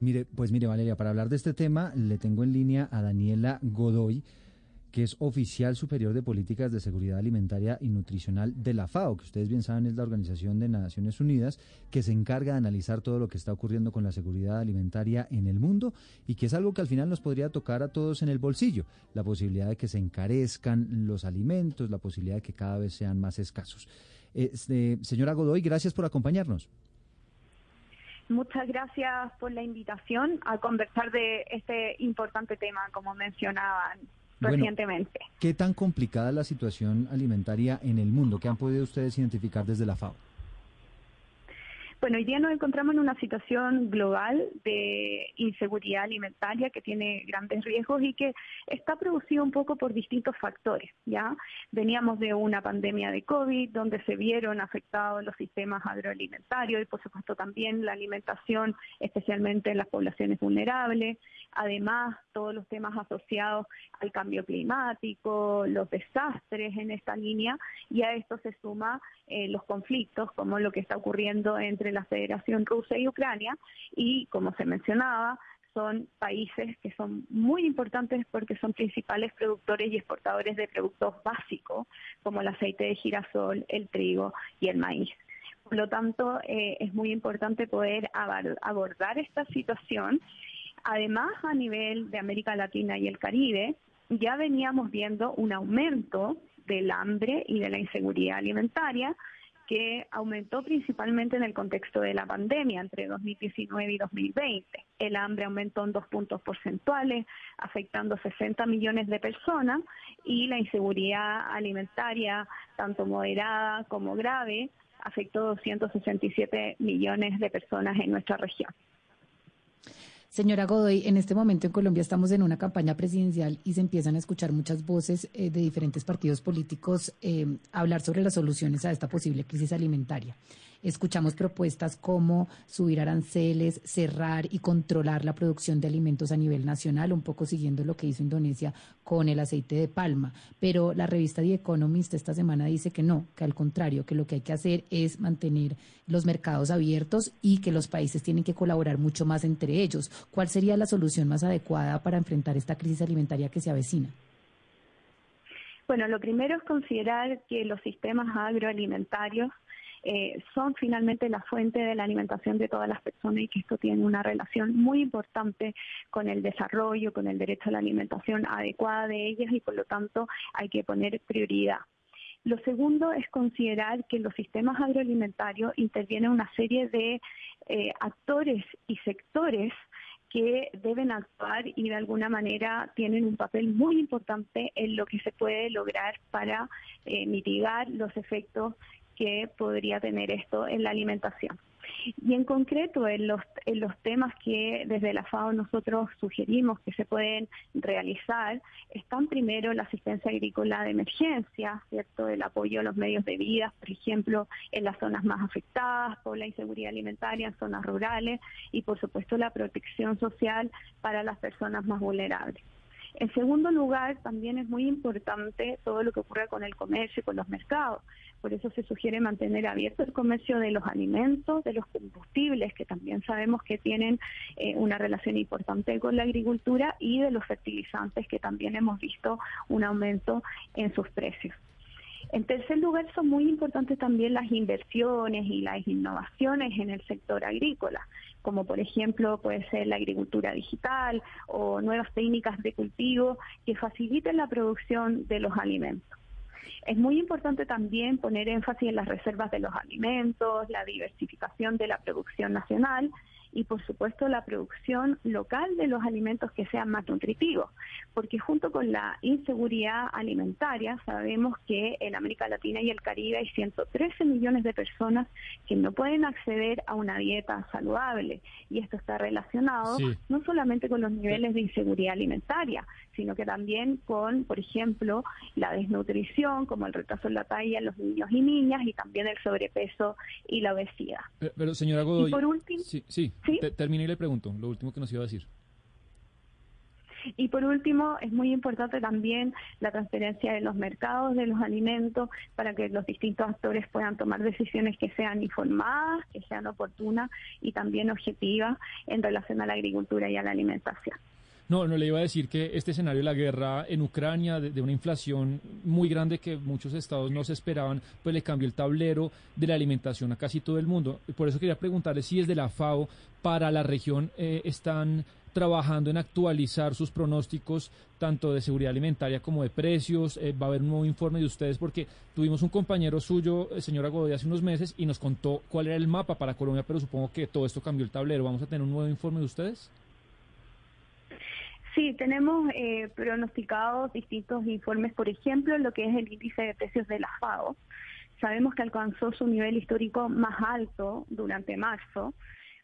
Mire, pues mire, Valeria, para hablar de este tema le tengo en línea a Daniela Godoy, que es oficial superior de políticas de seguridad alimentaria y nutricional de la FAO, que ustedes bien saben es la Organización de Naciones Unidas, que se encarga de analizar todo lo que está ocurriendo con la seguridad alimentaria en el mundo y que es algo que al final nos podría tocar a todos en el bolsillo, la posibilidad de que se encarezcan los alimentos, la posibilidad de que cada vez sean más escasos. Este, señora Godoy, gracias por acompañarnos. Muchas gracias por la invitación a conversar de este importante tema, como mencionaban recientemente. ¿Qué tan complicada es la situación alimentaria en el mundo? ¿Qué han podido ustedes identificar desde la FAO? Bueno, hoy día nos encontramos en una situación global de inseguridad alimentaria que tiene grandes riesgos y que está producido un poco por distintos factores, ¿ya? Veníamos de una pandemia de COVID donde se vieron afectados los sistemas agroalimentarios y por supuesto también la alimentación, especialmente en las poblaciones vulnerables. Además, todos los temas asociados al cambio climático, los desastres en esta línea y a esto se suma eh, los conflictos como lo que está ocurriendo entre la Federación Rusa y Ucrania y, como se mencionaba, son países que son muy importantes porque son principales productores y exportadores de productos básicos como el aceite de girasol, el trigo y el maíz. Por lo tanto, eh, es muy importante poder abordar esta situación. Además, a nivel de América Latina y el Caribe, ya veníamos viendo un aumento del hambre y de la inseguridad alimentaria, que aumentó principalmente en el contexto de la pandemia entre 2019 y 2020. El hambre aumentó en dos puntos porcentuales, afectando 60 millones de personas y la inseguridad alimentaria, tanto moderada como grave, afectó 267 millones de personas en nuestra región. Señora Godoy, en este momento en Colombia estamos en una campaña presidencial y se empiezan a escuchar muchas voces eh, de diferentes partidos políticos eh, hablar sobre las soluciones a esta posible crisis alimentaria. Escuchamos propuestas como subir aranceles, cerrar y controlar la producción de alimentos a nivel nacional, un poco siguiendo lo que hizo Indonesia con el aceite de palma. Pero la revista The Economist esta semana dice que no, que al contrario, que lo que hay que hacer es mantener los mercados abiertos y que los países tienen que colaborar mucho más entre ellos. ¿Cuál sería la solución más adecuada para enfrentar esta crisis alimentaria que se avecina? Bueno, lo primero es considerar que los sistemas agroalimentarios eh, son finalmente la fuente de la alimentación de todas las personas y que esto tiene una relación muy importante con el desarrollo, con el derecho a la alimentación adecuada de ellas y por lo tanto hay que poner prioridad. Lo segundo es considerar que los sistemas agroalimentarios intervienen una serie de eh, actores y sectores que deben actuar y de alguna manera tienen un papel muy importante en lo que se puede lograr para eh, mitigar los efectos que podría tener esto en la alimentación. Y en concreto, en los, en los temas que desde la FAO nosotros sugerimos que se pueden realizar, están primero la asistencia agrícola de emergencia, ¿cierto? El apoyo a los medios de vida, por ejemplo, en las zonas más afectadas por la inseguridad alimentaria, en zonas rurales, y por supuesto la protección social para las personas más vulnerables. En segundo lugar, también es muy importante todo lo que ocurre con el comercio y con los mercados. Por eso se sugiere mantener abierto el comercio de los alimentos, de los combustibles, que también sabemos que tienen eh, una relación importante con la agricultura, y de los fertilizantes, que también hemos visto un aumento en sus precios. En tercer lugar, son muy importantes también las inversiones y las innovaciones en el sector agrícola, como por ejemplo puede ser la agricultura digital o nuevas técnicas de cultivo que faciliten la producción de los alimentos. Es muy importante también poner énfasis en las reservas de los alimentos, la diversificación de la producción nacional y por supuesto la producción local de los alimentos que sean más nutritivos, porque junto con la inseguridad alimentaria sabemos que en América Latina y el Caribe hay 113 millones de personas que no pueden acceder a una dieta saludable y esto está relacionado no solamente con los niveles de inseguridad alimentaria, sino que también con, por ejemplo, la desnutrición, como el retraso en la talla en los niños y niñas, y también el sobrepeso y la obesidad. Pero, señora Godoy, por último, sí, sí, termine y le pregunto, lo último que nos iba a decir. Y por último, es muy importante también la transferencia de los mercados de los alimentos para que los distintos actores puedan tomar decisiones que sean informadas, que sean oportunas y también objetivas en relación a la agricultura y a la alimentación. No, no le iba a decir que este escenario de la guerra en Ucrania, de, una inflación muy grande que muchos estados no se esperaban, pues le cambió el tablero de la alimentación a casi todo el mundo. Por eso quería preguntarle si desde la FAO para la región eh, están trabajando en actualizar sus pronósticos tanto de seguridad alimentaria como de precios. Eh, va a haber un nuevo informe de ustedes porque tuvimos un compañero suyo, el señor Godoy, hace unos meses y nos contó cuál era el mapa para Colombia, pero supongo que todo esto cambió el tablero. ¿Vamos a tener un nuevo informe de ustedes? Sí, tenemos eh, pronosticados distintos informes, por ejemplo, lo que es el índice de precios de la FAO. Sabemos que alcanzó su nivel histórico más alto durante marzo,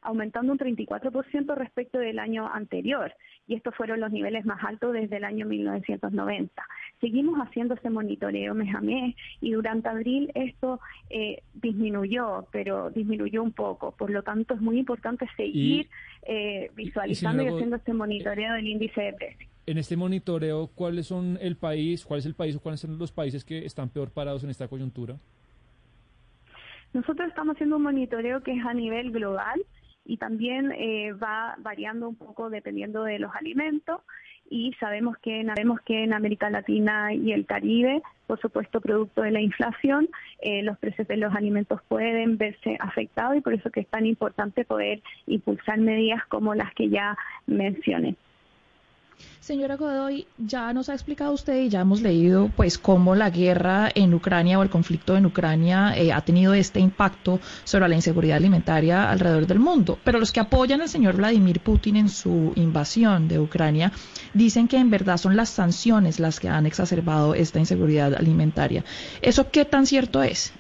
aumentando un 34% respecto del año anterior, y estos fueron los niveles más altos desde el año 1990. Seguimos haciendo ese monitoreo mes a mes y durante abril esto eh, disminuyó, pero disminuyó un poco. Por lo tanto, es muy importante seguir eh, visualizando y, haciendo este monitoreo del índice de precios. En este monitoreo, ¿cuáles son el país, cuál es el país o cuáles son los países que están peor parados en esta coyuntura? Nosotros estamos haciendo un monitoreo que es a nivel global y también eh, va variando un poco dependiendo de los alimentos y sabemos que, sabemos que en América Latina y el Caribe, por supuesto, producto de la inflación, eh, los precios de los alimentos pueden verse afectados y por eso que es tan importante poder impulsar medidas como las que ya mencioné. Señora Godoy, ya nos ha explicado usted y ya hemos leído pues cómo la guerra en Ucrania o el conflicto en Ucrania eh, ha tenido este impacto sobre la inseguridad alimentaria alrededor del mundo. Pero los que apoyan al señor Vladimir Putin en su invasión de Ucrania dicen que en verdad son las sanciones las que han exacerbado esta inseguridad alimentaria. ¿Eso qué tan cierto es?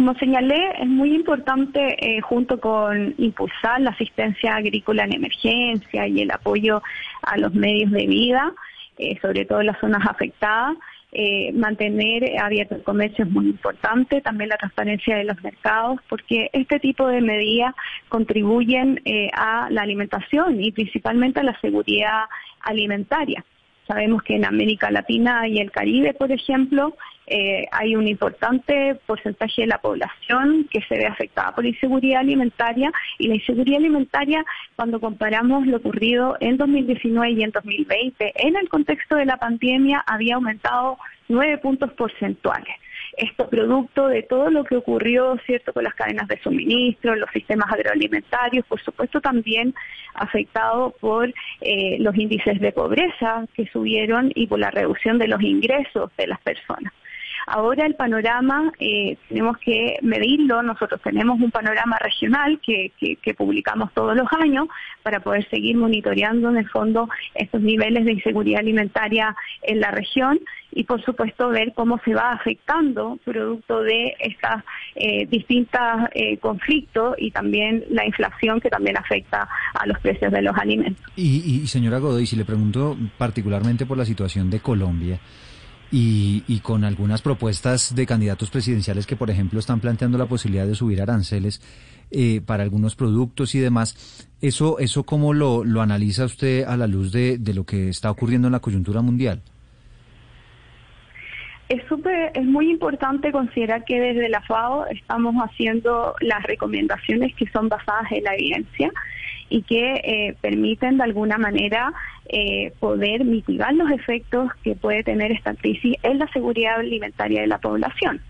Como señalé, es muy importante, eh, junto con impulsar la asistencia agrícola en emergencia y el apoyo a los medios de vida, eh, sobre todo en las zonas afectadas, eh, mantener abierto el comercio es muy importante, también la transparencia de los mercados, porque este tipo de medidas contribuyen a la alimentación y principalmente a la seguridad alimentaria. Sabemos que en América Latina y el Caribe, por ejemplo, eh, hay un importante porcentaje de la población que se ve afectada por inseguridad alimentaria y la inseguridad alimentaria cuando comparamos lo ocurrido en 2019 y en 2020 en el contexto de la pandemia había aumentado nueve puntos porcentuales. Esto producto de todo lo que ocurrió, ¿cierto?, con las cadenas de suministro, los sistemas agroalimentarios, por supuesto también afectado por eh, los índices de pobreza que subieron y por la reducción de los ingresos de las personas. Ahora el panorama eh, tenemos que medirlo, nosotros tenemos un panorama regional que, que, publicamos todos los años para poder seguir monitoreando en el fondo estos niveles de inseguridad alimentaria en la región y por supuesto ver cómo se va afectando producto de estos eh, distintos eh, conflictos y también la inflación que también afecta a los precios de los alimentos. Y, y señora Godoy, si le pregunto particularmente por la situación de Colombia, y, y, con algunas propuestas de candidatos presidenciales que, por ejemplo, están planteando la posibilidad de subir aranceles eh, para algunos productos y demás. ¿Eso, eso cómo lo, lo analiza usted a la luz de, de lo que está ocurriendo en la coyuntura mundial? Es, super, es muy importante considerar que desde la FAO estamos haciendo las recomendaciones que son basadas en la evidencia y que eh, permiten de alguna manera eh, poder mitigar los efectos que puede tener esta crisis en la seguridad alimentaria de la población.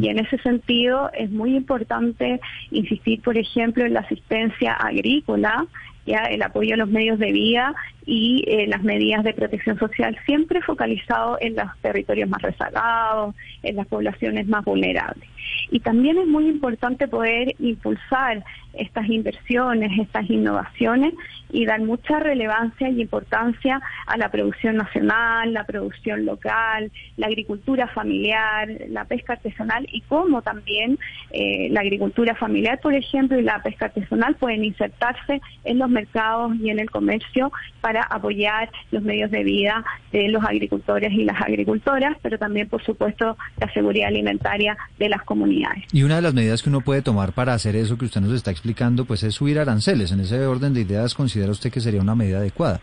Y en ese sentido es muy importante insistir, por ejemplo, en la asistencia agrícola, ya el apoyo a los medios de vida y eh, las medidas de protección social siempre focalizado en los territorios más rezagados, en las poblaciones más vulnerables. Y también es muy importante poder impulsar estas inversiones, estas innovaciones y dar mucha relevancia y importancia a la producción nacional, la producción local, la agricultura familiar, la pesca artesanal y cómo también eh, la agricultura familiar, por ejemplo, y la pesca artesanal pueden insertarse en los mercados y en el comercio para apoyar los medios de vida de los agricultores y las agricultoras, pero también, por supuesto, la seguridad alimentaria de las comunidades. Y una de las medidas que uno puede tomar para hacer eso que usted nos está explicando, pues es subir aranceles. En ese orden de ideas, ¿considera usted que sería una medida adecuada?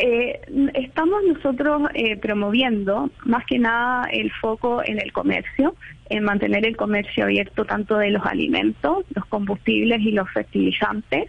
Eh, estamos nosotros eh, promoviendo más que nada el foco en el comercio, en mantener el comercio abierto tanto de los alimentos, los combustibles y los fertilizantes,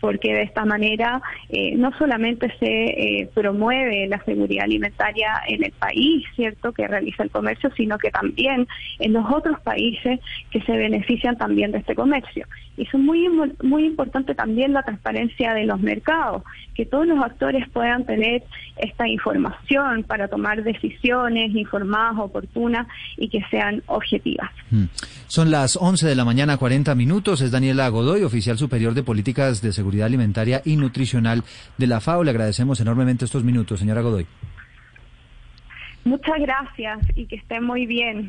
porque de esta manera eh, no solamente se eh, promueve la seguridad alimentaria en el país, ¿cierto?, que realiza el comercio, sino que también en los otros países que se benefician también de este comercio. Y es muy, muy importante también la transparencia de los mercados, que todos los actores puedan tener esta información para tomar decisiones informadas, oportunas y que sean objetivas. Mm. Son las 11 de la mañana, 40 minutos. Es Daniela Godoy, oficial superior de Políticas de Seguridad Alimentaria y Nutricional de la FAO. Le agradecemos enormemente estos minutos, señora Godoy. Muchas gracias y que esté muy bien.